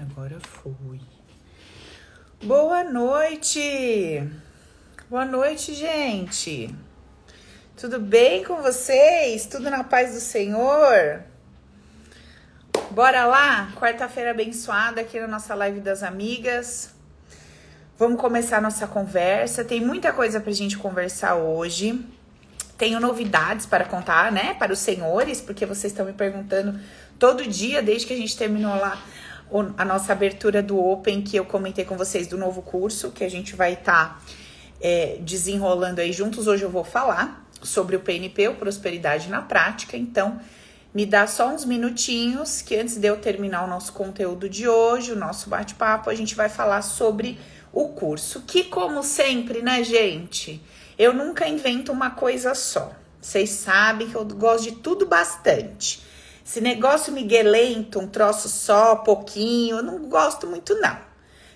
agora foi. Boa noite! Boa noite, gente! Tudo bem com vocês? Tudo na paz do Senhor? Bora lá? Quarta-feira abençoada aqui na nossa live das amigas. Vamos começar nossa conversa. Tem muita coisa pra gente conversar hoje. Tenho novidades para contar, né, para os senhores, porque vocês estão me perguntando todo dia, desde que a gente terminou lá a nossa abertura do Open, que eu comentei com vocês do novo curso, que a gente vai estar tá, é, desenrolando aí juntos. Hoje eu vou falar sobre o PNP, o Prosperidade na Prática. Então, me dá só uns minutinhos, que antes de eu terminar o nosso conteúdo de hoje, o nosso bate-papo, a gente vai falar sobre o curso. Que, como sempre, né, gente? Eu nunca invento uma coisa só. Vocês sabem que eu gosto de tudo bastante. Esse negócio miguelento, um troço só, pouquinho, eu não gosto muito, não.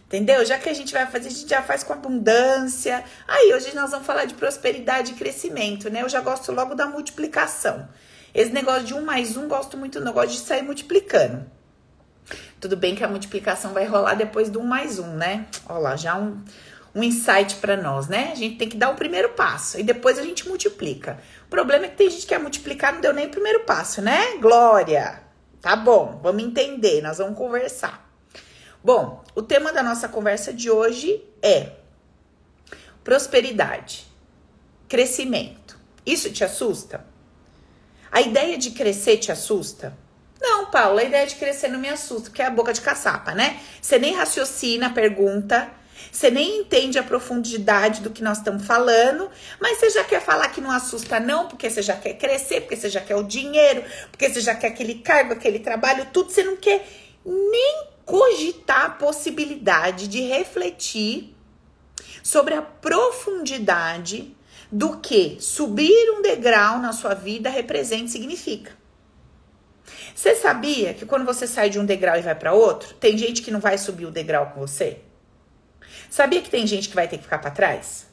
Entendeu? Já que a gente vai fazer, a gente já faz com abundância. Aí, hoje nós vamos falar de prosperidade e crescimento, né? Eu já gosto logo da multiplicação. Esse negócio de um mais um, gosto muito, não gosto de sair multiplicando. Tudo bem que a multiplicação vai rolar depois do um mais um, né? Olha lá, já um, um insight para nós, né? A gente tem que dar o primeiro passo e depois a gente multiplica. O problema é que tem gente que quer multiplicar, não deu nem o primeiro passo, né? Glória! Tá bom, vamos entender, nós vamos conversar. Bom, o tema da nossa conversa de hoje é prosperidade, crescimento. Isso te assusta? A ideia de crescer te assusta? Não, Paulo, a ideia de crescer não me assusta, porque é a boca de caçapa, né? Você nem raciocina a pergunta, você nem entende a profundidade do que nós estamos falando, mas você já quer falar que não assusta, não, porque você já quer crescer, porque você já quer o dinheiro, porque você já quer aquele cargo, aquele trabalho, tudo. Você não quer nem cogitar a possibilidade de refletir sobre a profundidade do que subir um degrau na sua vida representa e significa. Você sabia que quando você sai de um degrau e vai para outro, tem gente que não vai subir o degrau com você? Sabia que tem gente que vai ter que ficar para trás?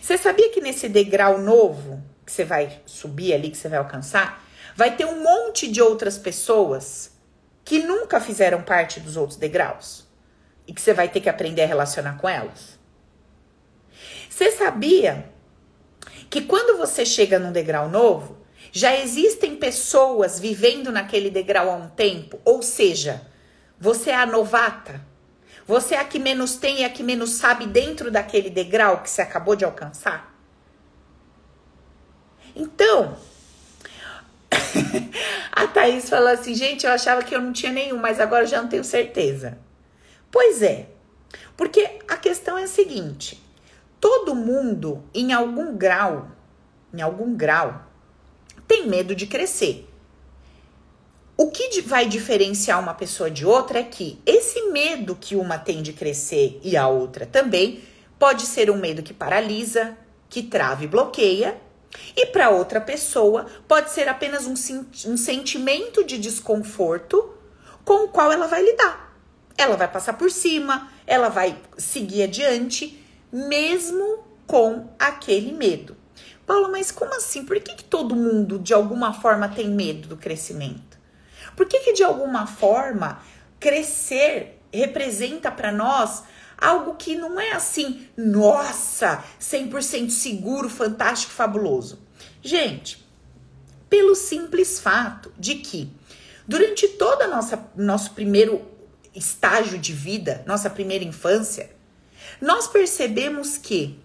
Você sabia que nesse degrau novo que você vai subir ali, que você vai alcançar, vai ter um monte de outras pessoas que nunca fizeram parte dos outros degraus e que você vai ter que aprender a relacionar com elas? Você sabia que quando você chega num degrau novo, já existem pessoas vivendo naquele degrau há um tempo, ou seja, você é a novata você é a que menos tem e a que menos sabe dentro daquele degrau que você acabou de alcançar? Então, a Thaís falou assim: gente, eu achava que eu não tinha nenhum, mas agora já não tenho certeza. Pois é, porque a questão é a seguinte: todo mundo, em algum grau, em algum grau, tem medo de crescer. O que vai diferenciar uma pessoa de outra é que esse medo que uma tem de crescer e a outra também pode ser um medo que paralisa, que trava e bloqueia, e para outra pessoa pode ser apenas um, um sentimento de desconforto com o qual ela vai lidar. Ela vai passar por cima, ela vai seguir adiante, mesmo com aquele medo. Paulo, mas como assim? Por que, que todo mundo de alguma forma tem medo do crescimento? Por que, que de alguma forma crescer representa para nós algo que não é assim, nossa, 100% seguro, fantástico, fabuloso? Gente, pelo simples fato de que durante toda a nossa nosso primeiro estágio de vida, nossa primeira infância, nós percebemos que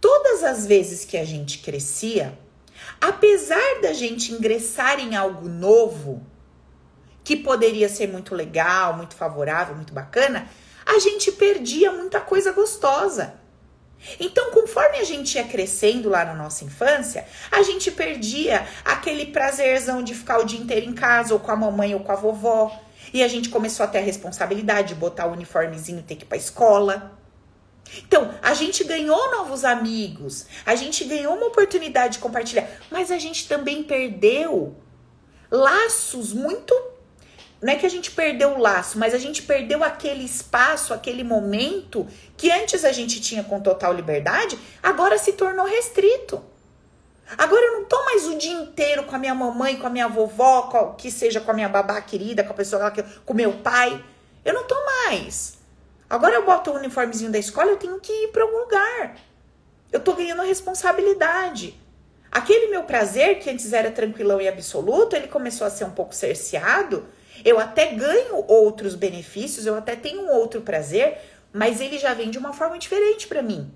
todas as vezes que a gente crescia, apesar da gente ingressar em algo novo, que poderia ser muito legal, muito favorável, muito bacana, a gente perdia muita coisa gostosa. Então, conforme a gente ia crescendo lá na nossa infância, a gente perdia aquele prazerzão de ficar o dia inteiro em casa, ou com a mamãe ou com a vovó. E a gente começou a ter a responsabilidade de botar o uniformezinho e ter que ir pra escola. Então, a gente ganhou novos amigos, a gente ganhou uma oportunidade de compartilhar, mas a gente também perdeu laços muito não é que a gente perdeu o laço, mas a gente perdeu aquele espaço, aquele momento que antes a gente tinha com total liberdade, agora se tornou restrito. Agora eu não tô mais o dia inteiro com a minha mamãe, com a minha vovó, com, que seja com a minha babá querida, com a pessoa que com meu pai. Eu não tô mais. Agora eu boto o uniformezinho da escola, eu tenho que ir para algum lugar. Eu tô ganhando responsabilidade. Aquele meu prazer, que antes era tranquilão e absoluto, ele começou a ser um pouco cerceado. Eu até ganho outros benefícios, eu até tenho um outro prazer, mas ele já vem de uma forma diferente para mim.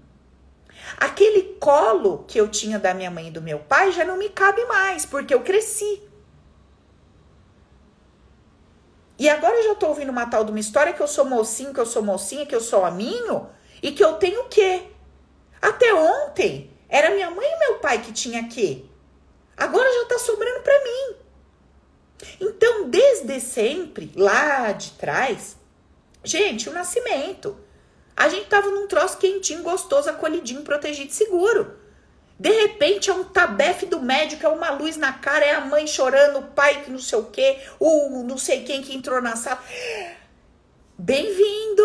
Aquele colo que eu tinha da minha mãe e do meu pai já não me cabe mais, porque eu cresci. E agora eu já tô ouvindo uma tal de uma história que eu sou mocinho, que eu sou mocinha, que eu sou aminho e que eu tenho o quê? Até ontem era minha mãe e meu pai que tinha quê? Agora já tá sobrando para mim. Então, desde sempre, lá de trás, gente, o nascimento. A gente tava num troço quentinho, gostoso, acolhidinho, protegido, seguro. De repente é um tabefe do médico, é uma luz na cara, é a mãe chorando, o pai que não sei o quê, o não sei quem que entrou na sala. Bem-vindo!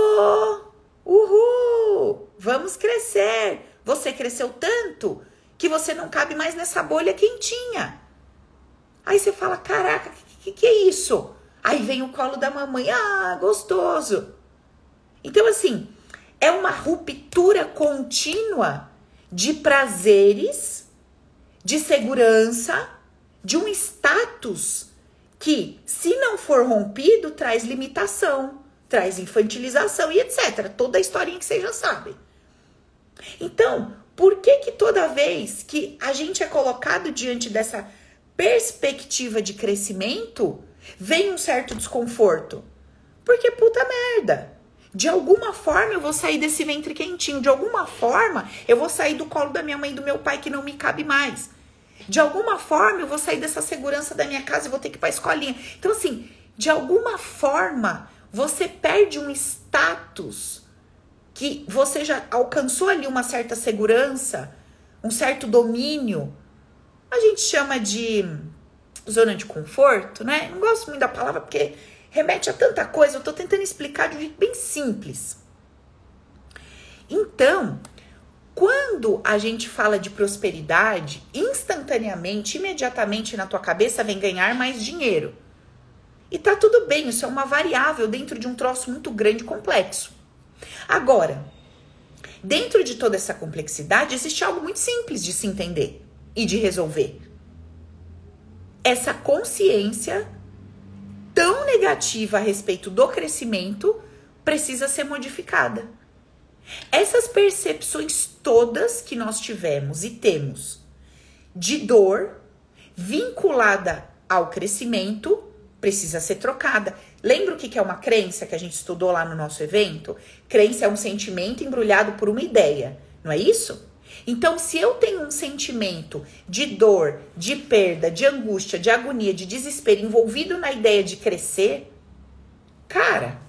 Uhul! Vamos crescer! Você cresceu tanto que você não cabe mais nessa bolha quentinha. Aí você fala: caraca, que, que, que é isso? Aí vem o colo da mamãe: ah, gostoso. Então, assim, é uma ruptura contínua de prazeres, de segurança, de um status que, se não for rompido, traz limitação, traz infantilização e etc. Toda a historinha que vocês já sabem. Então, por que que toda vez que a gente é colocado diante dessa perspectiva de crescimento, vem um certo desconforto? Porque puta merda. De alguma forma eu vou sair desse ventre quentinho, de alguma forma eu vou sair do colo da minha mãe e do meu pai que não me cabe mais. De alguma forma eu vou sair dessa segurança da minha casa e vou ter que ir para escolinha. Então assim, de alguma forma você perde um status que você já alcançou ali uma certa segurança, um certo domínio. A gente chama de zona de conforto, né? Não gosto muito da palavra porque remete a tanta coisa. Eu tô tentando explicar de um jeito bem simples. Então, quando a gente fala de prosperidade, instantaneamente, imediatamente na tua cabeça vem ganhar mais dinheiro. E tá tudo bem, isso é uma variável dentro de um troço muito grande e complexo. Agora, dentro de toda essa complexidade, existe algo muito simples de se entender e de resolver. Essa consciência tão negativa a respeito do crescimento precisa ser modificada. Essas percepções todas que nós tivemos e temos de dor vinculada ao crescimento precisa ser trocada. Lembra o que é uma crença que a gente estudou lá no nosso evento? Crença é um sentimento embrulhado por uma ideia, não é isso? Então, se eu tenho um sentimento de dor, de perda, de angústia, de agonia, de desespero envolvido na ideia de crescer, cara,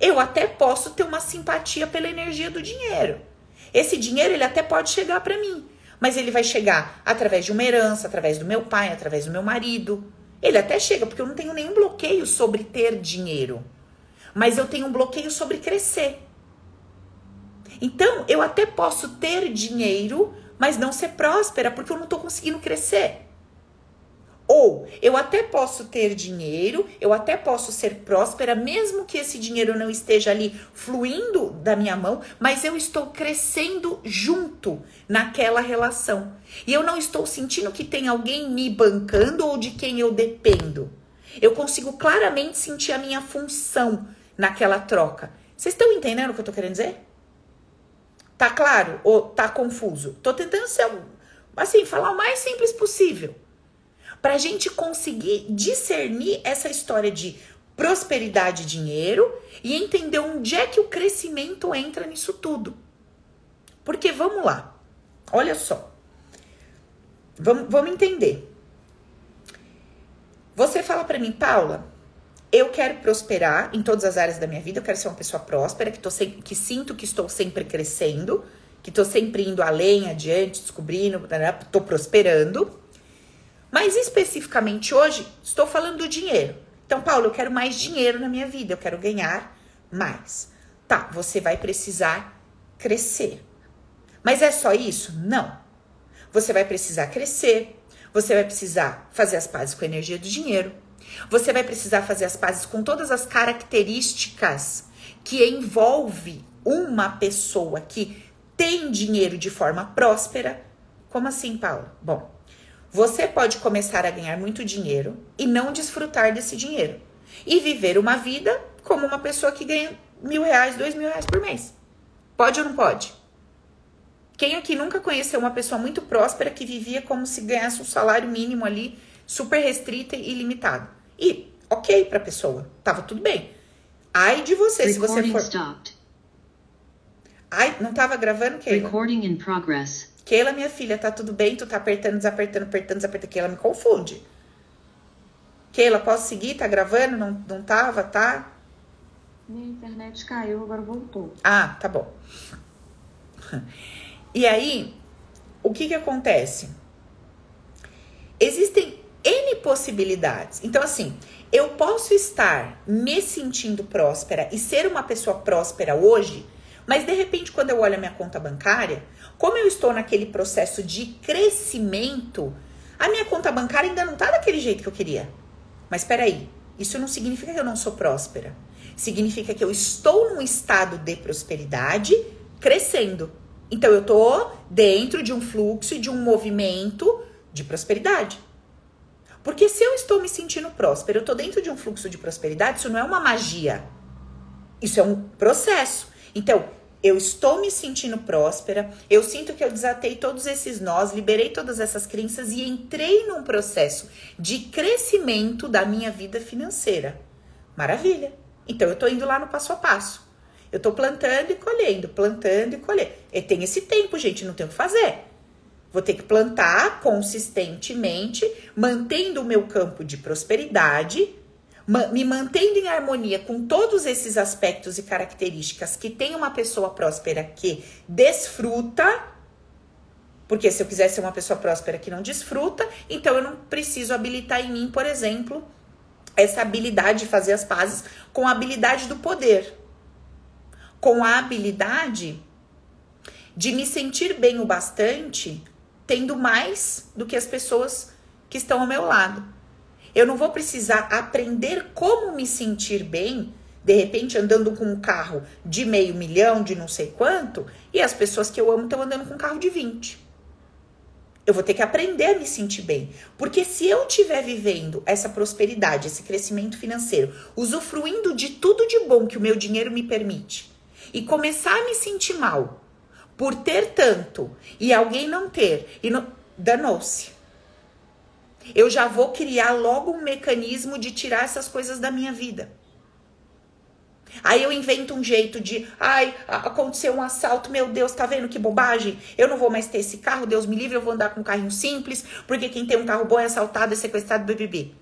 eu até posso ter uma simpatia pela energia do dinheiro. Esse dinheiro ele até pode chegar para mim, mas ele vai chegar através de uma herança, através do meu pai, através do meu marido. Ele até chega, porque eu não tenho nenhum bloqueio sobre ter dinheiro. Mas eu tenho um bloqueio sobre crescer. Então, eu até posso ter dinheiro, mas não ser próspera, porque eu não estou conseguindo crescer. Ou eu até posso ter dinheiro, eu até posso ser próspera, mesmo que esse dinheiro não esteja ali fluindo da minha mão, mas eu estou crescendo junto naquela relação. E eu não estou sentindo que tem alguém me bancando ou de quem eu dependo. Eu consigo claramente sentir a minha função naquela troca. Vocês estão entendendo o que eu estou querendo dizer? Tá claro ou tá confuso? Tô tentando ser assim, falar o mais simples possível para a gente conseguir discernir essa história de prosperidade e dinheiro e entender onde é que o crescimento entra nisso tudo. Porque vamos lá, olha só, vamos, vamos entender. Você fala para mim, Paula, eu quero prosperar em todas as áreas da minha vida, eu quero ser uma pessoa próspera, que, tô sem, que sinto que estou sempre crescendo, que estou sempre indo além, adiante, descobrindo, estou prosperando. Mas especificamente hoje, estou falando do dinheiro. Então, Paulo, eu quero mais dinheiro na minha vida, eu quero ganhar mais. Tá, você vai precisar crescer. Mas é só isso? Não. Você vai precisar crescer, você vai precisar fazer as pazes com a energia do dinheiro, Você vai precisar fazer as pazes com todas as características que envolve uma pessoa que tem dinheiro de forma próspera. Como assim, Paula? Bom, você pode começar a ganhar muito dinheiro e não desfrutar desse dinheiro. E viver uma vida como uma pessoa que ganha mil reais, dois mil reais por mês. Pode ou não pode? Quem aqui nunca conheceu uma pessoa muito próspera que vivia como se ganhasse um salário mínimo ali, super restrito e ilimitado? E ok pra pessoa, tava tudo bem. Ai de você, se você for. Stopped. Ai, não tava gravando, Keila? Recording in progress. Keila, minha filha, tá tudo bem? Tu tá apertando, desapertando, apertando, desapertando. Keila me confunde. Keila, posso seguir? Tá gravando? Não, não tava, tá? Minha internet caiu, agora voltou. Ah, tá bom. E aí, o que que acontece? Existem N possibilidades. Então, assim, eu posso estar me sentindo próspera e ser uma pessoa próspera hoje, mas de repente, quando eu olho a minha conta bancária, como eu estou naquele processo de crescimento, a minha conta bancária ainda não tá daquele jeito que eu queria. Mas peraí, isso não significa que eu não sou próspera. Significa que eu estou num estado de prosperidade crescendo. Então eu tô dentro de um fluxo e de um movimento de prosperidade. Porque se eu estou me sentindo próspero, eu tô dentro de um fluxo de prosperidade, isso não é uma magia. Isso é um processo. Então, eu estou me sentindo próspera, eu sinto que eu desatei todos esses nós, liberei todas essas crenças e entrei num processo de crescimento da minha vida financeira. Maravilha. Então eu tô indo lá no passo a passo. Eu tô plantando e colhendo, plantando e colhendo. E tem esse tempo, gente, não tem o que fazer. Vou ter que plantar consistentemente, mantendo o meu campo de prosperidade, me mantendo em harmonia com todos esses aspectos e características que tem uma pessoa próspera que desfruta. Porque se eu quiser ser uma pessoa próspera que não desfruta, então eu não preciso habilitar em mim, por exemplo, essa habilidade de fazer as pazes com a habilidade do poder. Com a habilidade de me sentir bem o bastante, tendo mais do que as pessoas que estão ao meu lado. Eu não vou precisar aprender como me sentir bem, de repente andando com um carro de meio milhão, de não sei quanto, e as pessoas que eu amo estão andando com um carro de 20. Eu vou ter que aprender a me sentir bem. Porque se eu estiver vivendo essa prosperidade, esse crescimento financeiro, usufruindo de tudo de bom que o meu dinheiro me permite, e começar a me sentir mal por ter tanto e alguém não ter, e não... danou-se eu já vou criar logo um mecanismo de tirar essas coisas da minha vida. Aí eu invento um jeito de, ai, aconteceu um assalto, meu Deus, tá vendo que bobagem? Eu não vou mais ter esse carro, Deus me livre, eu vou andar com um carrinho simples, porque quem tem um carro bom é assaltado, é sequestrado, BBB.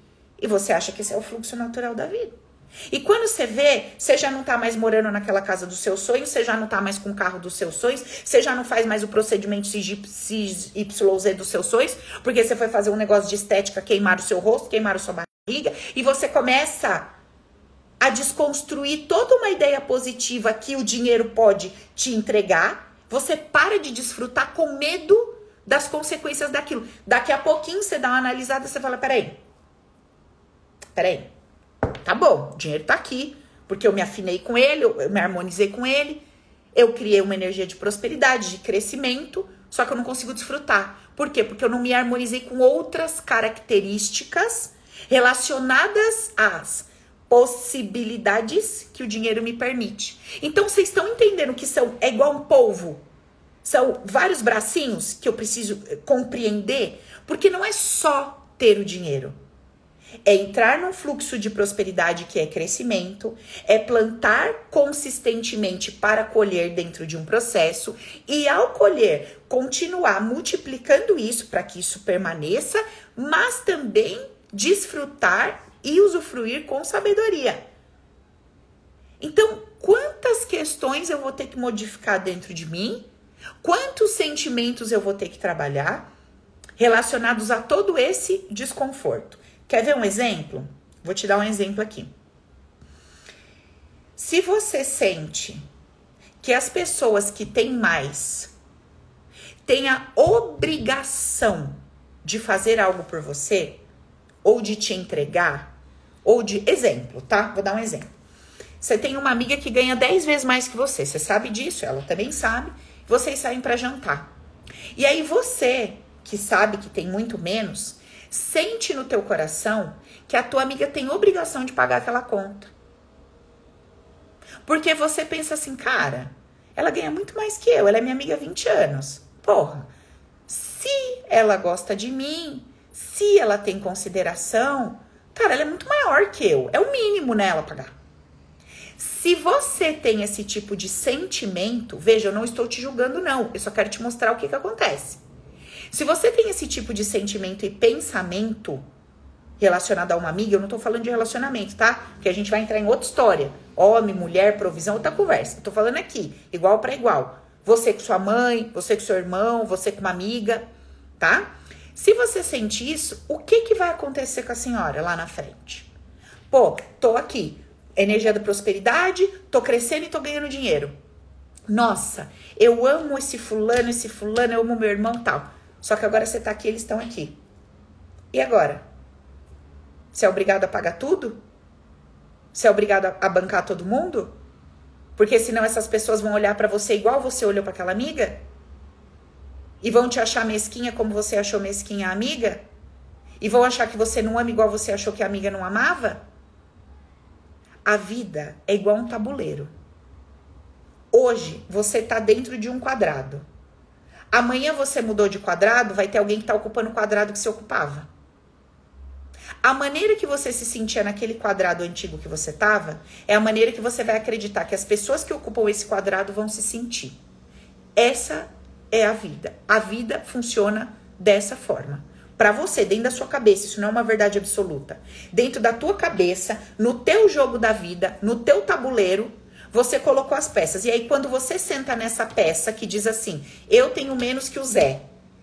E você acha que esse é o fluxo natural da vida. E quando você vê, você já não tá mais morando naquela casa dos seus sonhos, você já não tá mais com o carro dos seus sonhos, você já não faz mais o procedimento XYZ dos seus sonhos, porque você foi fazer um negócio de estética, queimar o seu rosto, queimar a sua barriga, e você começa a desconstruir toda uma ideia positiva que o dinheiro pode te entregar. Você para de desfrutar com medo das consequências daquilo. Daqui a pouquinho você dá uma analisada, você fala: peraí, peraí Tá bom, o dinheiro tá aqui, porque eu me afinei com ele, eu me harmonizei com ele, eu criei uma energia de prosperidade, de crescimento, só que eu não consigo desfrutar. Por quê? Porque eu não me harmonizei com outras características relacionadas às possibilidades que o dinheiro me permite. Então vocês estão entendendo que são é igual um polvo. São vários bracinhos que eu preciso eh, compreender, porque não é só ter o dinheiro. É entrar num fluxo de prosperidade que é crescimento, é plantar consistentemente para colher dentro de um processo e ao colher, continuar multiplicando isso para que isso permaneça, mas também desfrutar e usufruir com sabedoria. Então, quantas questões eu vou ter que modificar dentro de mim? Quantos sentimentos eu vou ter que trabalhar relacionados a todo esse desconforto? Quer ver um exemplo? Vou te dar um exemplo aqui. Se você sente que as pessoas que têm mais têm a obrigação de fazer algo por você ou de te entregar, Ou de exemplo, tá? Vou dar um exemplo. Você tem uma amiga que ganha 10 vezes mais que você. Você sabe disso, ela também sabe. Vocês saem para jantar. E aí você, que sabe que tem muito menos, sente no teu coração que a tua amiga tem obrigação de pagar aquela conta. Porque você pensa assim, cara, ela ganha muito mais que eu, ela é minha amiga há 20 anos. Porra, se ela gosta de mim, se ela tem consideração, cara, ela é muito maior que eu. É o mínimo nela pagar. Se você tem esse tipo de sentimento, veja, eu não estou te julgando, não. Eu só quero te mostrar o que, que acontece. Se você tem esse tipo de sentimento e pensamento relacionado a uma amiga, eu não tô falando de relacionamento, tá? Porque a gente vai entrar em outra história. Homem, mulher, provisão, outra conversa. Eu tô falando aqui, igual para igual. Você com sua mãe, você com seu irmão, você com uma amiga, tá? Se você sente isso, o que que vai acontecer com a senhora lá na frente? Pô, tô aqui, energia da prosperidade, tô crescendo e tô ganhando dinheiro. Nossa, eu amo esse fulano, esse fulano, eu amo meu irmão tal. Só que agora você tá aqui, eles estão aqui. E agora? Você é obrigado a pagar tudo? Você é obrigado a, bancar todo mundo? Porque senão essas pessoas vão olhar para você igual você olhou para aquela amiga? E vão te achar mesquinha como você achou mesquinha a amiga? E vão achar que você não ama igual você achou que a amiga não amava? A vida é igual um tabuleiro. Hoje você tá dentro de um quadrado. Amanhã você mudou de quadrado, vai ter alguém que tá ocupando o quadrado que você ocupava. A maneira que você se sentia naquele quadrado antigo que você estava é a maneira que você vai acreditar que as pessoas que ocupam esse quadrado vão se sentir. Essa é a vida. A vida funciona dessa forma. Para você, dentro da sua cabeça, isso não é uma verdade absoluta. Dentro da tua cabeça, no teu jogo da vida, no teu tabuleiro, você colocou as peças. E aí, quando você senta nessa peça que diz assim: Eu tenho menos que o Zé.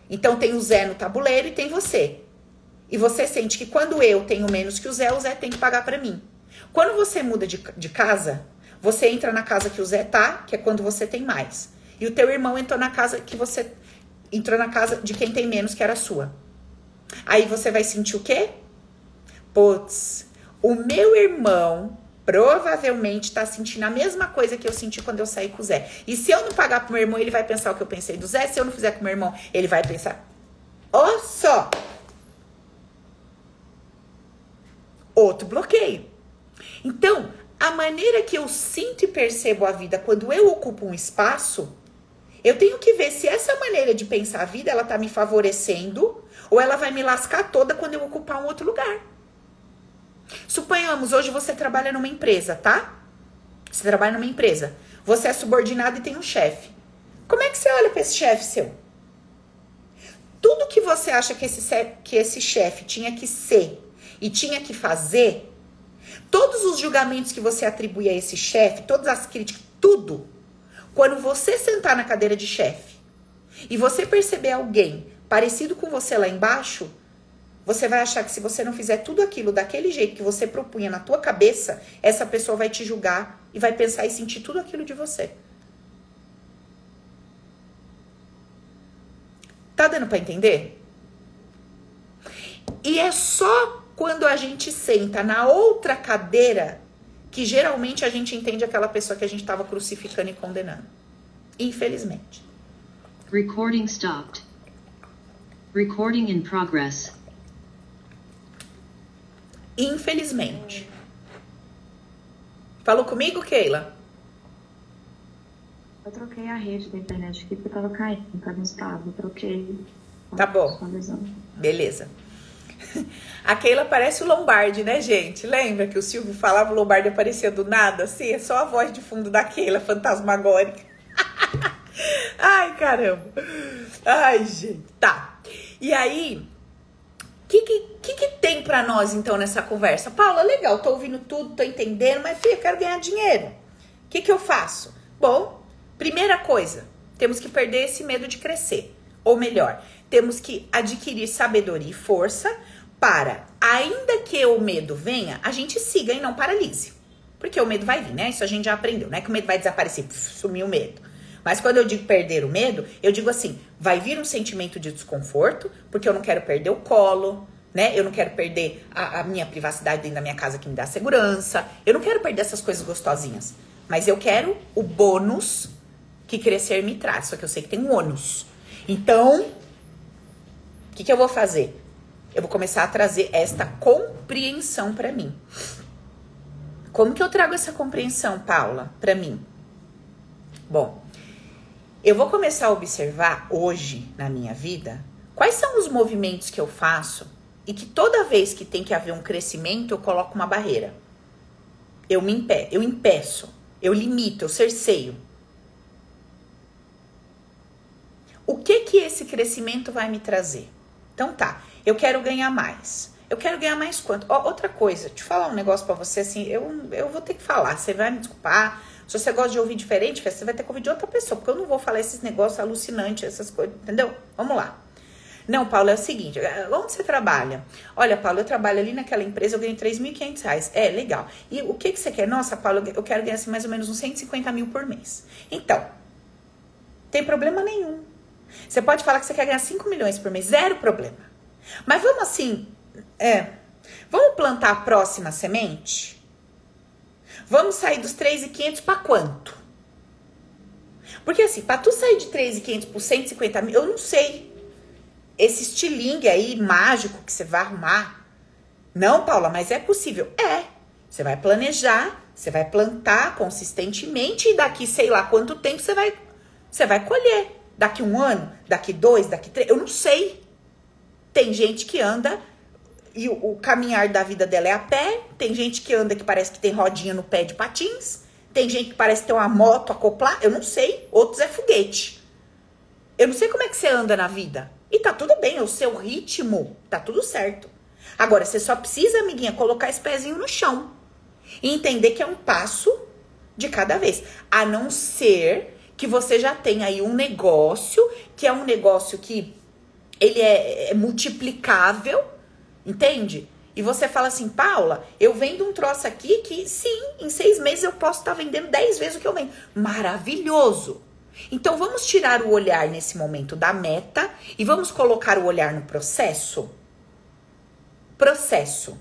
Então, tem o Zé no tabuleiro e tem você. E você sente que quando eu tenho menos que o Zé, o Zé tem que pagar para mim. Quando você muda de, de casa, você entra na casa que o Zé tá, que é quando você tem mais. E o teu irmão entrou na casa que você entrou na casa de quem tem menos, que era sua. Aí você vai sentir o quê? Putz, o meu irmão provavelmente tá sentindo a mesma coisa que eu senti quando eu saí com o Zé. E se eu não pagar pro meu irmão, ele vai pensar o que eu pensei do Zé. Se eu não fizer com o meu irmão, ele vai pensar. Ó só! outro bloqueio. Então, a maneira que eu sinto e percebo a vida quando eu ocupo um espaço, eu tenho que ver se essa maneira de pensar a vida ela tá me favorecendo ou ela vai me lascar toda quando eu ocupar um outro lugar. Suponhamos, hoje você trabalha numa empresa, tá? Você trabalha numa empresa. Você é subordinado e tem um chefe. Como é que você olha para esse chefe seu? Tudo que você acha que esse, que esse chefe tinha que ser e tinha que fazer, todos os julgamentos que você atribui a esse chefe, todas as críticas, tudo, quando você sentar na cadeira de chefe e você perceber alguém parecido com você lá embaixo, você vai achar que se você não fizer tudo aquilo daquele jeito que você propunha na tua cabeça, essa pessoa vai te julgar e vai pensar e sentir tudo aquilo de você. Tá dando para entender? E é só quando a gente senta na outra cadeira, que geralmente a gente entende aquela pessoa que a gente estava crucificando e condenando. Infelizmente. Recording stopped. Recording in progress. Infelizmente. Falou comigo, Keila? Eu troquei a rede da internet aqui porque tava caindo, tava instável. Troquei. Tá bom. Beleza. A Keila parece o Lombardi, né, gente? Lembra que o Silvio falava o Lombardi aparecia do nada? Assim, é só a voz de fundo da Keila, fantasmagórica. Ai, caramba. Ai, gente. Tá. E aí, o que, que, que, tem para nós, então, nessa conversa? Paula, legal, tô ouvindo tudo, tô entendendo, mas, filha, eu quero ganhar dinheiro. O que, que eu faço? Bom, primeira coisa, temos que perder esse medo de crescer. Ou melhor, temos que adquirir sabedoria e força para, ainda que o medo venha, a gente siga e não paralise. Porque o medo vai vir, né? Isso a gente já aprendeu, não é que o medo vai desaparecer, sumiu o medo. Mas quando eu digo perder o medo, eu digo assim: vai vir um sentimento de desconforto, porque eu não quero perder o colo, né? Eu não quero perder a, a, minha privacidade dentro da minha casa que me dá segurança. Eu não quero perder essas coisas gostosinhas. Mas eu quero o bônus que crescer me traz. Só que eu sei que tem um ônus. Então, o que, que eu vou fazer? Eu vou começar a trazer esta compreensão para mim. Como que eu trago essa compreensão, Paula, para mim? Bom, eu vou começar a observar hoje na minha vida quais são os movimentos que eu faço e que toda vez que tem que haver um crescimento, eu coloco uma barreira. Eu me impe eu impeço, eu limito, eu cerceio. O que que esse crescimento vai me trazer? Então tá, eu quero ganhar mais. Eu quero ganhar mais quanto? Ó, outra coisa, te falar um negócio para você assim, eu, eu vou ter que falar, você vai me desculpar. Se você gosta de ouvir diferente, você vai ter que ouvir de outra pessoa, porque eu não vou falar esses negócios alucinantes, essas coisas, entendeu? Vamos lá. Não, Paulo, é o seguinte, é, onde você trabalha? Olha, Paulo, eu trabalho ali naquela empresa, eu ganho 3.500 reais. É, legal. E o que, que você quer? Nossa, Paulo, eu quero ganhar assim, mais ou menos uns 150 mil por mês. Então, tem problema nenhum. Você pode falar que você quer ganhar 5 milhões por mês, zero problema. Mas vamos assim, é, vamos plantar a próxima semente? Vamos sair dos 3.500 para quanto? Porque assim, para tu sair de 3.500 por 150 mil, eu não sei esse estilingue aí mágico que você vai arrumar. Não, Paula, mas é possível. É. Você vai planejar, você vai plantar consistentemente e daqui sei lá quanto tempo você vai, você vai colher. Daqui um ano, daqui dois, daqui três, eu não sei. Tem gente que anda e o, o caminhar da vida dela é a pé. Tem gente que anda que parece que tem rodinha no pé de patins. Tem gente que parece ter uma moto acoplar. Eu não sei. Outros é foguete. Eu não sei como é que você anda na vida. E tá tudo bem, o seu ritmo, tá tudo certo. Agora, você só precisa, amiguinha, colocar esse pezinho no chão. E entender que é um passo de cada vez. A não ser que você já tenha aí um negócio, que é um negócio que ele é, é multiplicável, entende? E você fala assim, Paula, eu vendo um troço aqui que sim, em seis meses eu posso estar tá vendendo dez vezes o que eu vendo. Maravilhoso! Então vamos tirar o olhar nesse momento da meta e vamos colocar o olhar no processo. Processo.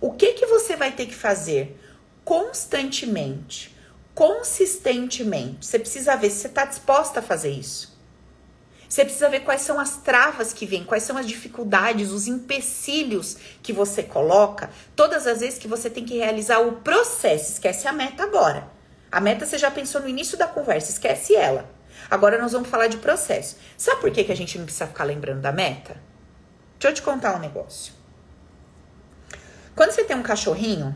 O que que você vai ter que fazer constantemente, consistentemente? Você precisa ver se você está disposta a fazer isso. Você precisa ver quais são as travas que vêm, quais são as dificuldades, os empecilhos que você coloca todas as vezes que você tem que realizar o processo. Esquece a meta agora. A meta você já pensou no início da conversa, esquece ela. Agora nós vamos falar de processo. Sabe por que, que a gente não precisa ficar lembrando da meta? Deixa eu te contar um negócio. Quando você tem um cachorrinho,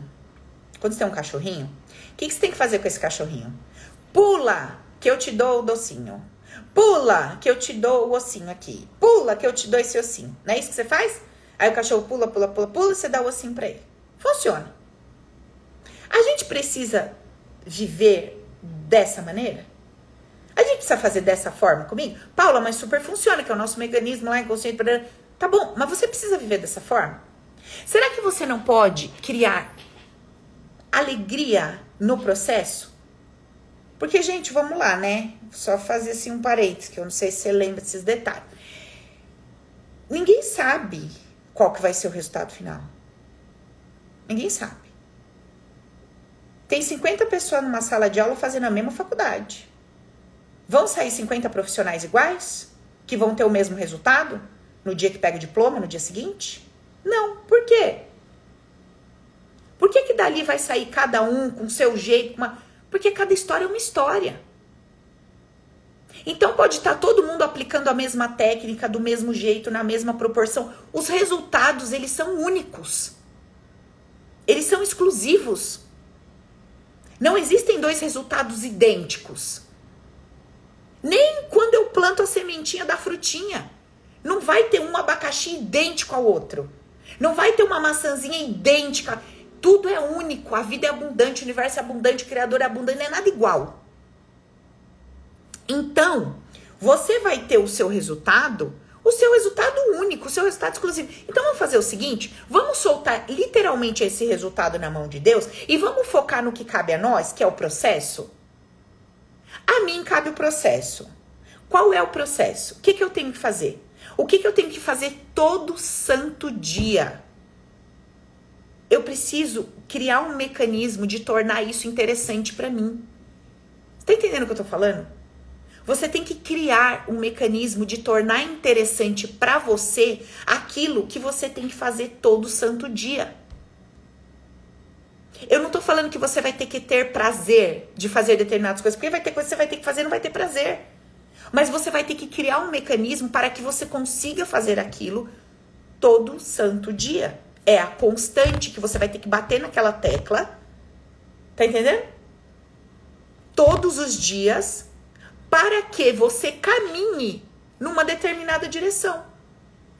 quando você tem um cachorrinho, o que, que você tem que fazer com esse cachorrinho? Pula, que eu te dou o docinho. Pula, que eu te dou o ossinho aqui. Pula, que eu te dou esse ossinho. Não é isso que você faz? Aí o cachorro pula, pula, pula, pula e você dá o ossinho pra ele. Funciona. A gente precisa viver dessa maneira? A gente precisa fazer dessa forma comigo? Paula, mas super funciona, que é o nosso mecanismo lá inconsciente. Tá bom, mas você precisa viver dessa forma? Será que você não pode criar alegria no processo? Porque, gente, vamos lá, né? Só fazer assim um parênteses, que eu não sei se você lembra desses detalhes. Ninguém sabe qual que vai ser o resultado final. Ninguém sabe. Tem 50 pessoas numa sala de aula fazendo a mesma faculdade. Vão sair 50 profissionais iguais? Que vão ter o mesmo resultado? No dia que pega o diploma, no dia seguinte? Não. Por quê? Por que, que dali vai sair cada um com seu jeito? Uma... Porque cada história é uma história. Então pode estar todo mundo aplicando a mesma técnica, do mesmo jeito, na mesma proporção. Os resultados, eles são únicos. Eles são exclusivos. Não existem dois resultados idênticos. Nem quando eu planto a sementinha da frutinha. Não vai ter um abacaxi idêntico ao outro. Não vai ter uma maçãzinha idêntica. Tudo é único. A vida é abundante, o universo é abundante, o Criador é abundante, não é nada igual. Então, você vai ter o seu resultado o seu resultado único, o seu resultado exclusivo. Então vamos fazer o seguinte: vamos soltar literalmente esse resultado na mão de Deus e vamos focar no que cabe a nós, que é o processo. A mim cabe o processo. Qual é o processo? O que, que eu tenho que fazer? O que, que eu tenho que fazer todo santo dia? Eu preciso criar um mecanismo de tornar isso interessante para mim. Tá entendendo o que eu tô falando? Você tem que criar um mecanismo de tornar interessante para você aquilo que você tem que fazer todo santo dia. Eu não tô falando que você vai ter que ter prazer de fazer determinadas coisas, porque vai ter coisas que você vai ter que fazer não vai ter prazer. Mas você vai ter que criar um mecanismo para que você consiga fazer aquilo todo santo dia. É a constante que você vai ter que bater naquela tecla. Tá entendendo? Todos os dias para que você caminhe numa determinada direção.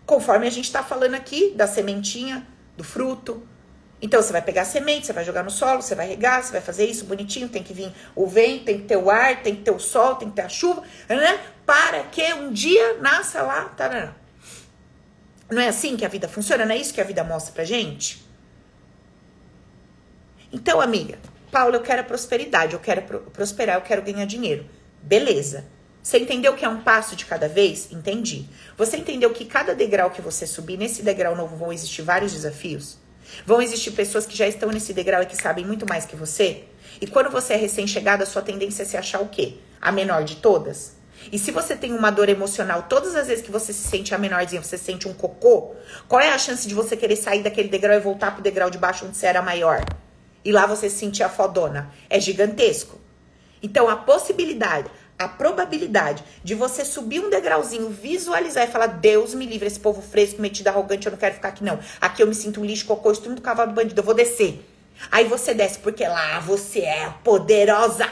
Conforme a gente está falando aqui da sementinha, do fruto, então você vai pegar a semente, você vai jogar no solo, você vai regar, você vai fazer isso bonitinho, tem que vir o vento, tem que ter o ar, tem que ter o sol, tem que ter a chuva, né? Para que um dia nasça lá, tarará. Não é assim que a vida funciona? Não é isso que a vida mostra pra gente? Então, amiga, Paulo, eu quero a prosperidade, eu quero prosperar, eu quero ganhar dinheiro. Beleza. Você entendeu que é um passo de cada vez? Entendi. Você entendeu que cada degrau que você subir, nesse degrau novo vão existir vários desafios? Vão existir pessoas que já estão nesse degrau e que sabem muito mais que você? E quando você é recém-chegada, sua tendência é se achar o quê? A menor de todas? E se você tem uma dor emocional, todas as vezes que você se sente a menorzinha, você sente um cocô, qual é a chance de você querer sair daquele degrau e voltar pro degrau de baixo onde você era maior? E lá você se sentir a fodona. É gigantesco. Então a possibilidade, a probabilidade de você subir um degrauzinho, visualizar e falar: Deus me livre, esse povo fresco, metido, arrogante, eu não quero ficar aqui, não. Aqui eu me sinto um lixo, cocô, estou do cavalo do bandido, eu vou descer. Aí você desce, porque lá você é poderosa.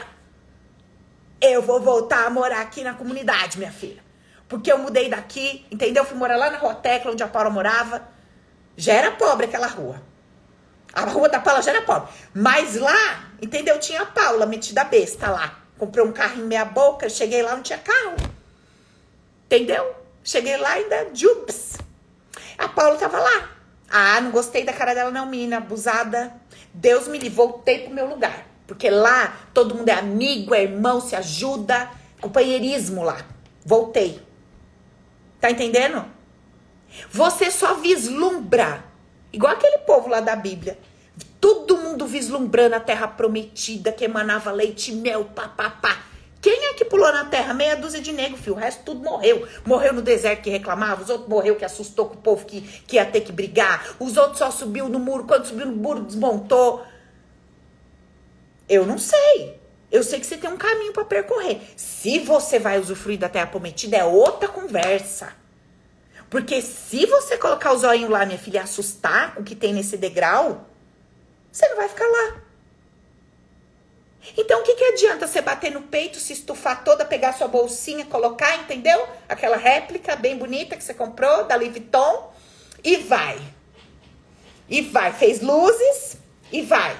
Eu vou voltar a morar aqui na comunidade, minha filha. Porque eu mudei daqui, entendeu? Fui morar lá na Rua Tecla, onde a Paula morava. Já era pobre aquela rua. A rua da Paula já era pobre. Mas lá, entendeu? Tinha a Paula metida besta lá. Comprei um carro em meia boca, cheguei lá, não tinha carro. Entendeu? Cheguei lá ainda, jups. A Paula tava lá. Ah, não gostei da cara dela não, menina, abusada. Deus me livre, voltei pro meu lugar. Porque lá todo mundo é amigo, é irmão, se ajuda. Companheirismo lá. Voltei. Tá entendendo? Você só vislumbra. Igual aquele povo lá da Bíblia. Todo mundo vislumbrando a terra prometida que emanava leite e mel, papapá. Quem é que pulou na terra? Meia dúzia de negro, filho. O resto tudo morreu. Morreu no deserto que reclamava, os outros morreu que assustou com o povo que, que ia ter que brigar. Os outros só subiu no muro. Quando subiu no muro, desmontou. Eu não sei. Eu sei que você tem um caminho para percorrer. Se você vai usufruir da terra prometida, é outra conversa. Porque se você colocar o zóio lá, minha filha, assustar o que tem nesse degrau, você não vai ficar lá. Então, o que, que adianta você bater no peito, se estufar toda, pegar sua bolsinha, colocar, entendeu? Aquela réplica bem bonita que você comprou, da Louis Vuitton, e vai. E vai. Fez luzes e vai.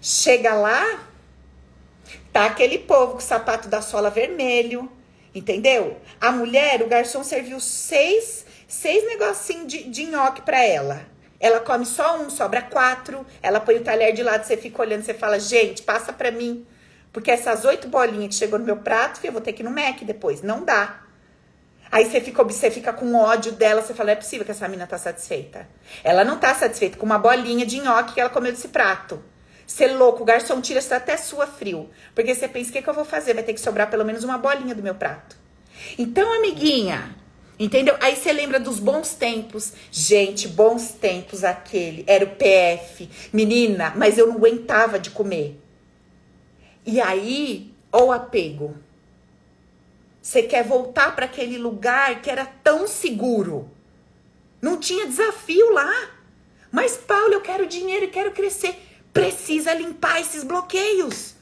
Chega lá, tá aquele povo com sapato da sola vermelho, entendeu? A mulher, o garçom serviu seis, seis negocinhos de, de nhoque pra ela. Ela come só um, sobra quatro. Ela põe o talher de lado, você fica olhando, você fala, gente, passa pra mim. Porque essas oito bolinhas que chegou no meu prato, eu vou ter que ir no Mac depois. Não dá. Aí você fica, você fica com ódio dela, você fala, é possível que essa mina tá satisfeita. Ela não tá satisfeita com uma bolinha de nhoque que ela comeu desse prato. Você louco, o garçom tira até sua frio. Porque você pensa, o que, que eu vou fazer? Vai ter que sobrar pelo menos uma bolinha do meu prato. Então, amiguinha, Entendeu? Aí você lembra dos bons tempos. Gente, bons tempos aquele. Era o PF. Menina, mas eu não aguentava de comer. E aí, ou apego. Você quer voltar para aquele lugar que era tão seguro. Não tinha desafio lá. Mas, Paulo, eu quero dinheiro e quero crescer. Precisa limpar esses bloqueios.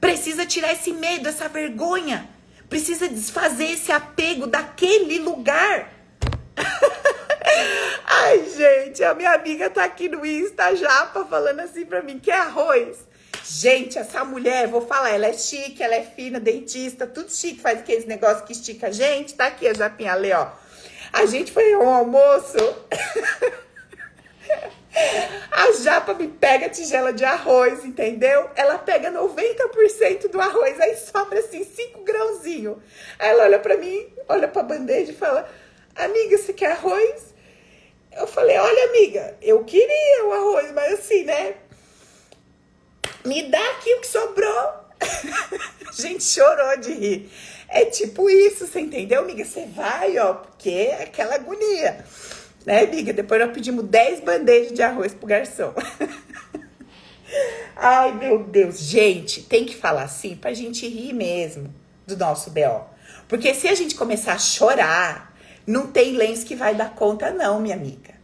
Precisa tirar esse medo, essa vergonha. Precisa desfazer esse apego daquele lugar. Ai, gente, a minha amiga tá aqui no Insta Japa falando assim pra mim, quer arroz? Gente, essa mulher, vou falar, ela é chique, ela é fina, dentista, tudo chique, faz aqueles negócios que estica a gente. Tá aqui a Japinha Lê, ó. A gente foi um almoço. A japa me pega a tigela de arroz, entendeu? Ela pega 90% do arroz, aí sobra assim 5 grãozinhos. Aí ela olha pra mim, olha pra bandeja e fala: Amiga, você quer arroz? Eu falei: Olha, amiga, eu queria o arroz, mas assim, né? Me dá aqui o que sobrou. a gente chorou de rir. É tipo isso, você entendeu, amiga? Você vai, ó, porque é aquela agonia. Né, amiga? Depois nós pedimos 10 bandejas de arroz pro garçom. Ai, meu Deus. Gente, tem que falar assim pra gente rir mesmo do nosso BO. Porque se a gente começar a chorar, não tem lenço que vai dar conta, não, minha amiga.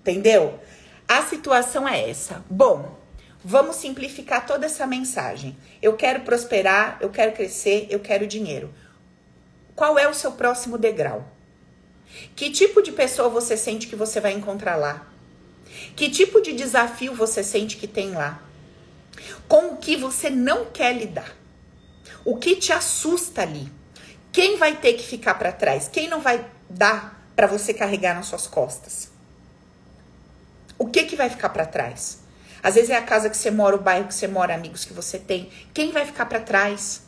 Entendeu? A situação é essa. Bom, vamos simplificar toda essa mensagem. Eu quero prosperar, eu quero crescer, eu quero dinheiro. Qual é o seu próximo degrau? Que tipo de pessoa você sente que você vai encontrar lá? Que tipo de desafio você sente que tem lá? Com o que você não quer lidar? O que te assusta ali? Quem vai ter que ficar para trás? Quem não vai dar para você carregar nas suas costas? O que que vai ficar para trás? Às vezes é a casa que você mora, o bairro que você mora, amigos que você tem. Quem vai ficar para trás?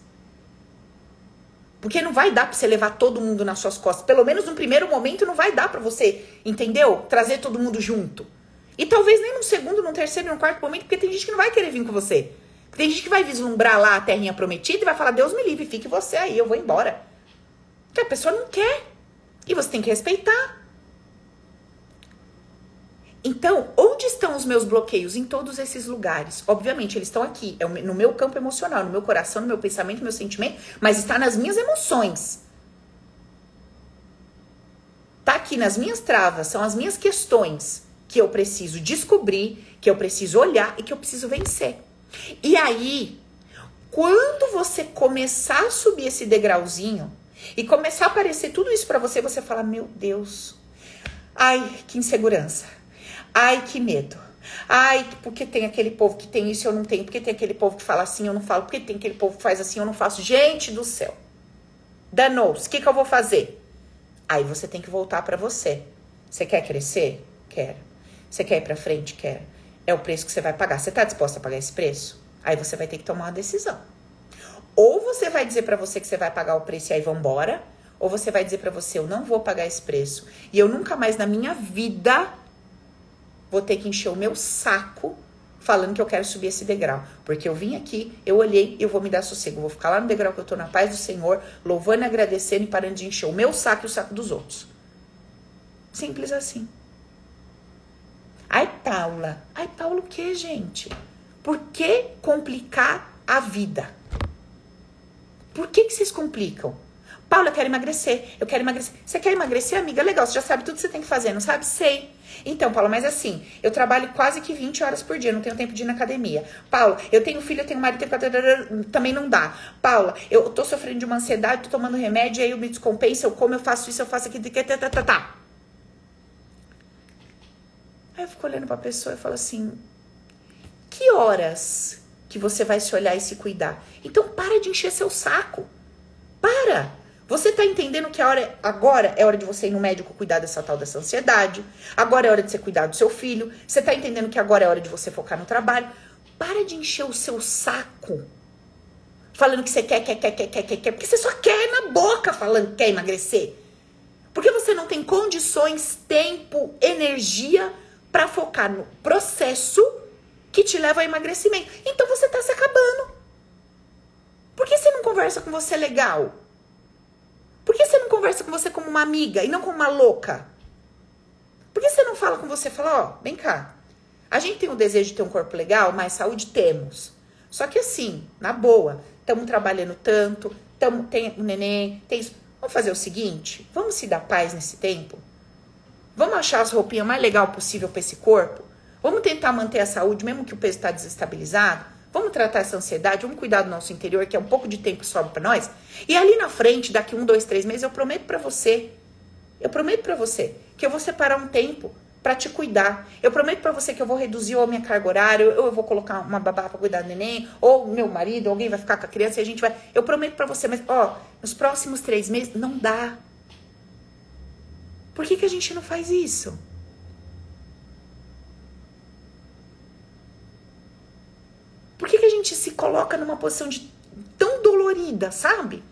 Porque não vai dar para você levar todo mundo nas suas costas. Pelo menos no primeiro momento não vai dar para você, entendeu? Trazer todo mundo junto. E talvez nem no segundo, no terceiro, no quarto momento, porque tem gente que não vai querer vir com você. Tem gente que vai vislumbrar lá a terrinha prometida e vai falar: Deus me livre, fique você aí, eu vou embora. Porque a pessoa não quer. E você tem que respeitar. Então, onde estão os meus bloqueios? Em todos esses lugares. Obviamente, eles estão aqui, é no meu campo emocional, no meu coração, no meu pensamento, no meu sentimento, mas está nas minhas emoções. Tá aqui nas minhas travas, são as minhas questões que eu preciso descobrir, que eu preciso olhar e que eu preciso vencer. E aí, quando você começar a subir esse degrauzinho e começar a aparecer tudo isso para você, você fala: "Meu Deus. Ai, que insegurança Ai, que medo. Ai, porque tem aquele povo que tem isso eu não tenho. Porque tem aquele povo que fala assim eu não falo. Porque tem aquele povo que faz assim eu não faço. Gente do céu. Danou-se. O que, que eu vou fazer? Aí você tem que voltar para você. Você quer crescer? Quero. Você quer ir para frente? Quero. É o preço que você vai pagar. Você tá disposta a pagar esse preço? Aí você vai ter que tomar uma decisão. Ou você vai dizer para você que você vai pagar o preço e aí vambora, ou você vai dizer para você eu não vou pagar esse preço e eu nunca mais na minha vida vou ter que encher o meu saco falando que eu quero subir esse degrau. Porque eu vim aqui, eu olhei eu vou me dar sossego. Eu vou ficar lá no degrau que eu tô na paz do Senhor, louvando agradecendo e parando de encher o meu saco e o saco dos outros. Simples assim. Ai, Paula. Ai, Paula, o que, gente? Por que complicar a vida? Por que, que vocês complicam? Paula, eu quero emagrecer. Eu quero emagrecer. Você quer emagrecer, amiga? Legal, você já sabe tudo que você tem que fazer, não sabe? Sei. Então, Paula, mas assim, eu trabalho quase que 20 horas por dia, não tenho tempo de ir na academia. Paula, eu tenho filho, eu tenho marido, tenho... também não dá. Paula, eu tô sofrendo de uma ansiedade, tô tomando remédio, aí eu me descompenso, eu como, eu faço isso, eu faço aquilo, tá, tá, tá, tá. Aí eu fico olhando pra pessoa e falo assim: que horas que você vai se olhar e se cuidar? Então para de encher seu saco. Para! Você tá entendendo que a hora agora é hora de você ir no médico cuidar dessa tal dessa ansiedade? Agora é hora de você cuidar do seu filho? Você tá entendendo que agora é hora de você focar no trabalho? Para de encher o seu saco falando que você quer, quer, quer, quer, quer, quer, quer, porque você só quer na boca falando que quer emagrecer. Porque você não tem condições, tempo, energia para focar no processo que te leva ao emagrecimento. Então você tá se acabando. Por que você não conversa com você legal? Por que você não conversa com você como uma amiga e não como uma louca? Por que você não fala com você fala, ó, oh, vem cá. A gente tem o desejo de ter um corpo legal, mais saúde temos. Só que assim, na boa, estamos trabalhando tanto, tamo, tem o neném, tem isso. Vamos fazer o seguinte, vamos se dar paz nesse tempo? Vamos achar as roupinhas mais legal possível para esse corpo? Vamos tentar manter a saúde, mesmo que o peso está desestabilizado? Vamos tratar essa ansiedade, vamos cuidar do nosso interior, que é um pouco de tempo que sobra para nós. E ali na frente, daqui um, dois, três meses, eu prometo para você, eu prometo para você que eu vou separar um tempo para te cuidar. Eu prometo para você que eu vou reduzir a minha carga horária, ou eu vou colocar uma babá para cuidar do neném, ou meu marido, alguém vai ficar com a criança e a gente vai. Eu prometo para você, mas ó, nos próximos três meses não dá. Por que, que a gente não faz isso? Coloca numa posição de tão dolorida, sabe?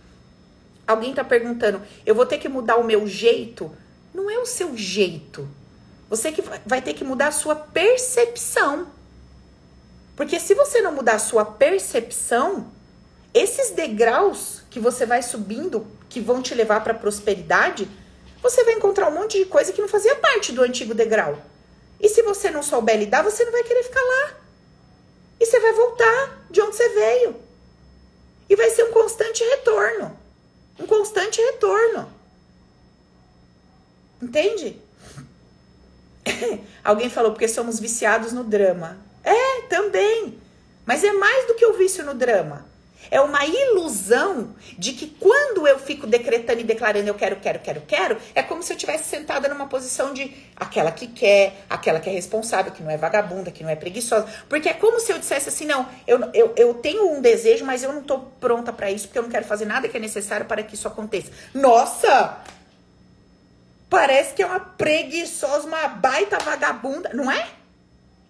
Alguém tá perguntando, eu vou ter que mudar o meu jeito? Não é o seu jeito. Você que vai ter que mudar a sua percepção. Porque se você não mudar a sua percepção, esses degraus que você vai subindo, que vão te levar para prosperidade, você vai encontrar um monte de coisa que não fazia parte do antigo degrau. E se você não souber lidar, você não vai querer ficar lá. Você vai voltar de onde você veio. E vai ser um constante retorno. Um constante retorno. Entende? Alguém falou porque somos viciados no drama. É, também. Mas é mais do que o vício no drama. É uma ilusão de que quando eu fico decretando e declarando eu quero, quero, quero, quero, é como se eu tivesse sentada numa posição de aquela que quer, aquela que é responsável, que não é vagabunda, que não é preguiçosa. Porque é como se eu dissesse assim: não, eu, eu, eu tenho um desejo, mas eu não tô pronta para isso, porque eu não quero fazer nada que é necessário para que isso aconteça. Nossa! Parece que é uma preguiçosa, uma baita vagabunda, não é?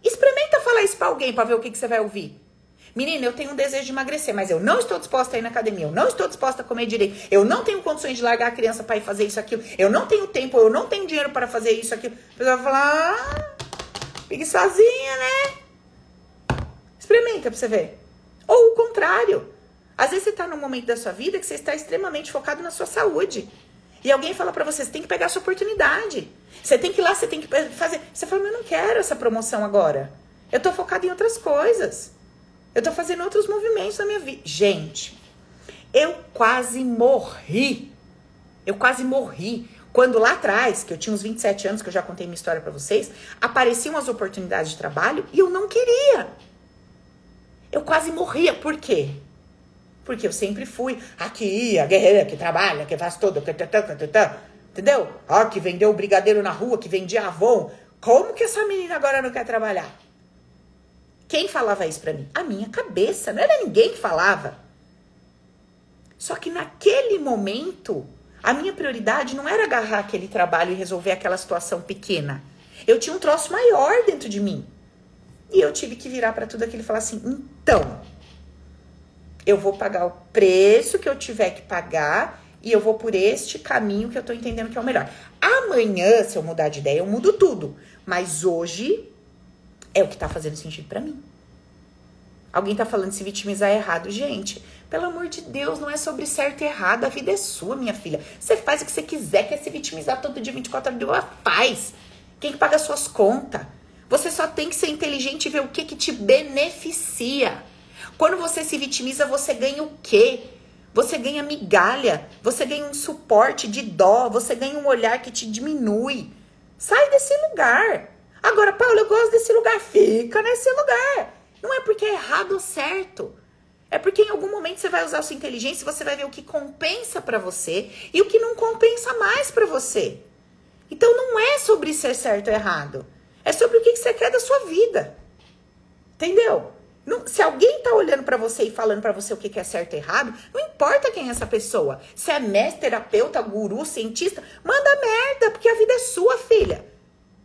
Experimenta falar isso pra alguém pra ver o que, que você vai ouvir. Menina, eu tenho um desejo de emagrecer, mas eu não estou disposta a ir na academia, eu não estou disposta a comer direito, eu não tenho condições de largar a criança para ir fazer isso, aquilo, eu não tenho tempo, eu não tenho dinheiro para fazer isso, aquilo. A pessoa vai falar, ah, fique sozinha, né? Experimenta pra você ver. Ou o contrário. Às vezes você tá num momento da sua vida que você está extremamente focado na sua saúde. E alguém fala para você, você tem que pegar a sua oportunidade. Você tem que ir lá, você tem que fazer. Você fala, eu não quero essa promoção agora. Eu tô focado em outras coisas. Eu tô fazendo outros movimentos na minha vida. Gente, eu quase morri. Eu quase morri. Quando lá atrás, que eu tinha uns 27 anos, que eu já contei minha história para vocês, apareciam as oportunidades de trabalho e eu não queria. Eu quase morria. Por quê? Porque eu sempre fui aqui, a guerreira que trabalha, que faz tudo, que entendeu? Ó, que vendeu o brigadeiro na rua, que vendia Avon. Como que essa menina agora não quer trabalhar? Quem falava isso para mim? A minha cabeça, não era ninguém que falava. Só que naquele momento, a minha prioridade não era agarrar aquele trabalho e resolver aquela situação pequena. Eu tinha um troço maior dentro de mim. E eu tive que virar para tudo aquilo e falar assim: então, eu vou pagar o preço que eu tiver que pagar e eu vou por este caminho que eu tô entendendo que é o melhor. Amanhã, se eu mudar de ideia, eu mudo tudo. Mas hoje é o que tá fazendo sentido para mim. Alguém tá falando se vitimizar é errado. Gente, pelo amor de Deus, não é sobre certo e errado. A vida é sua, minha filha. Você faz o que você quiser. Quer se vitimizar todo dia, 24 horas do dia? Faz. Quem que paga suas contas? Você só tem que ser inteligente e ver o que, que te beneficia. Quando você se vitimiza, você ganha o quê? Você ganha migalha, você ganha um suporte de dó, você ganha um olhar que te diminui. Sai desse lugar. Agora, Paulo, eu gosto desse lugar. Fica nesse lugar. Não é porque é errado ou certo. É porque em algum momento você vai usar a sua inteligência você vai ver o que compensa para você e o que não compensa mais para você. Então não é sobre ser certo ou errado. É sobre o que você quer da sua vida. Entendeu? Não, se alguém tá olhando para você e falando para você o que é certo e errado, não importa quem é essa pessoa. Se é mestre, terapeuta, guru, cientista, manda merda, porque a vida é sua, filha.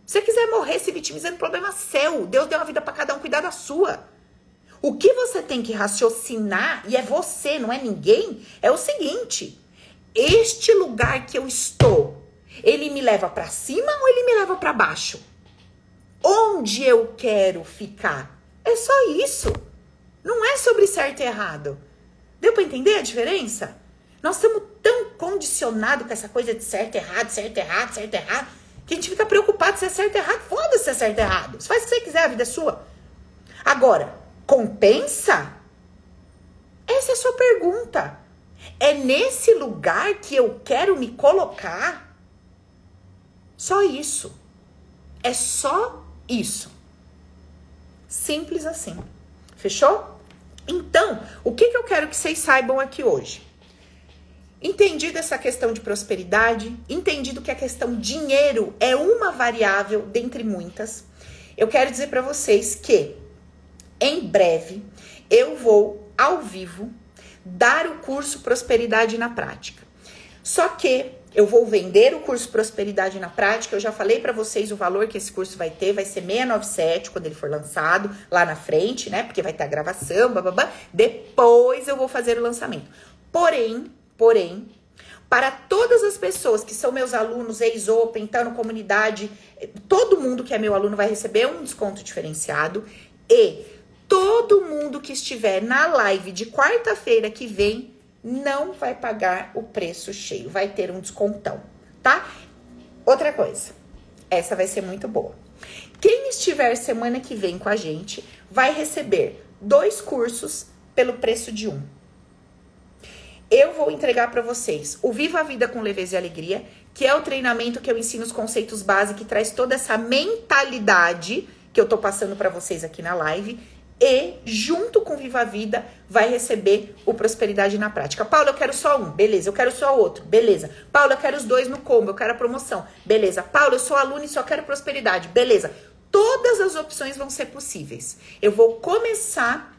Você quiser morrer se vitimizando, problema seu. Deus deu uma vida para cada um, cuidar da sua. O que você tem que raciocinar, e é você, não é ninguém, é o seguinte: este lugar que eu estou, ele me leva para cima ou ele me leva para baixo? Onde eu quero ficar? É só isso. Não é sobre certo e errado. Deu para entender a diferença? Nós estamos tão condicionados com essa coisa de certo errado, certo errado, certo errado que a gente fica preocupado se é certo ou errado. Foda-se se é certo ou errado. Você faz o que você quiser, a vida é sua. Agora, compensa? Essa é a sua pergunta. É nesse lugar que eu quero me colocar? Só isso. É só isso. Simples assim. Fechou? Então, o que, que eu quero que vocês saibam aqui hoje? Entendido essa questão de prosperidade, entendido que a questão dinheiro é uma variável dentre muitas, eu quero dizer para vocês que em breve eu vou ao vivo dar o curso Prosperidade na Prática. Só que Eu vou vender o curso Prosperidade na Prática. Eu já falei para vocês o valor que esse curso vai ter. Vai ser 697 quando ele for lançado lá na frente, né? Porque vai ter a gravação, babá. Depois eu vou fazer o lançamento. Porém, porém, para todas as pessoas que são meus alunos, ex-open, tá no comunidade, todo mundo que é meu aluno vai receber um desconto diferenciado e todo mundo que estiver na live de quarta-feira que vem não vai pagar o preço cheio, vai ter um descontão, tá? Outra coisa, essa vai ser muito boa. Quem estiver semana que vem com a gente vai receber dois cursos pelo preço de um. Eu vou entregar para vocês o Viva a Vida com Leveza e Alegria, que é o treinamento que eu ensino os conceitos básicos, que traz toda essa mentalidade que eu tô passando para vocês aqui na live e, junto com Viva a Vida, vai receber o Prosperidade na Prática. Paulo, eu quero só um. Beleza. Eu quero só outro. Beleza. Paulo, eu quero os dois no combo. Eu quero a promoção. Beleza. Paulo, eu sou aluno e só quero prosperidade. Beleza. Todas as opções vão ser possíveis. Eu vou começar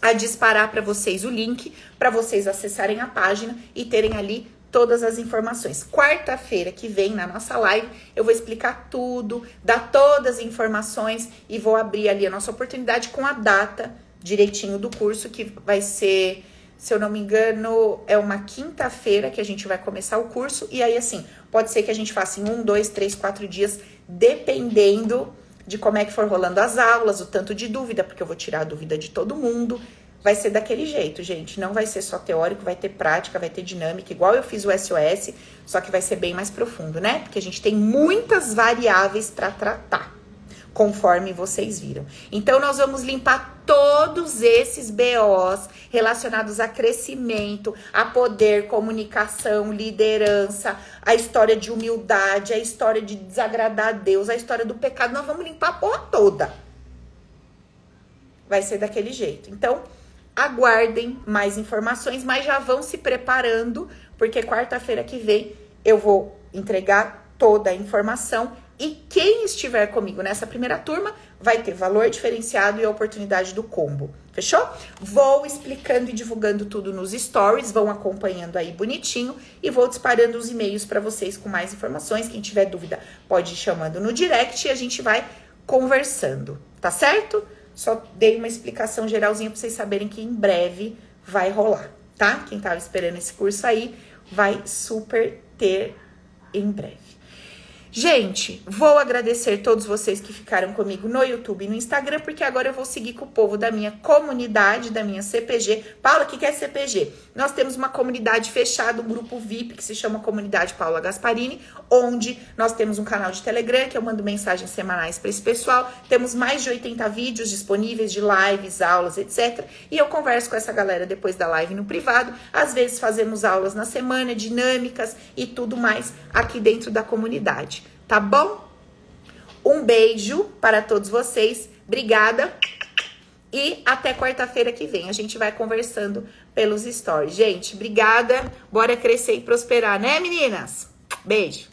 a disparar para vocês o link para vocês acessarem a página e terem ali todas as informações. Quarta-feira que vem na nossa live, eu vou explicar tudo, dar todas as informações e vou abrir ali a nossa oportunidade com a data direitinho do curso que vai ser, se eu não me engano, é uma quinta-feira que a gente vai começar o curso e aí assim pode ser que a gente faça em um, dois, três, quatro dias, dependendo de como é que for rolando as aulas, o tanto de dúvida, porque eu vou tirar a dúvida de todo mundo vai ser daquele jeito, gente. Não vai ser só teórico, vai ter prática, vai ter dinâmica, igual eu fiz o SOS, só que vai ser bem mais profundo, né? Porque a gente tem muitas variáveis para tratar, conforme vocês viram. Então, nós vamos limpar todos esses BOs relacionados a crescimento, a poder, comunicação, liderança, a história de humildade, a história de desagradar a Deus, a história do pecado. Nós vamos limpar a porra toda. Vai ser daquele jeito. Então, aguardem mais informações, mas já vão se preparando, porque quarta-feira que vem eu vou entregar toda a informação e quem estiver comigo nessa primeira turma vai ter valor diferenciado e a oportunidade do combo. Fechou? Vou explicando e divulgando tudo nos stories, vão acompanhando aí bonitinho e vou disparando os e-mails para vocês com mais informações. Quem tiver dúvida pode ir chamando no direct e a gente vai conversando, tá certo? Só dei uma explicação geralzinha para vocês saberem que em breve vai rolar, tá? Quem tava esperando esse curso aí vai super ter em breve. Gente, vou agradecer todos vocês que ficaram comigo no YouTube e no Instagram, porque agora eu vou seguir com o povo da minha comunidade, da minha CPG. Paula, o que é CPG? Nós temos uma comunidade fechada, um grupo VIP que se chama Comunidade Paula Gasparini, onde nós temos um canal de Telegram que eu mando mensagens semanais para esse pessoal. Temos mais de 80 vídeos disponíveis de lives, aulas, etc. E eu converso com essa galera depois da live no privado. Às vezes fazemos aulas na semana, dinâmicas e tudo mais aqui dentro da comunidade tá bom? Um beijo para todos vocês. Obrigada. E até quarta-feira que vem. A gente vai conversando pelos stories. Gente, obrigada. Bora crescer e prosperar, né, meninas? Beijo.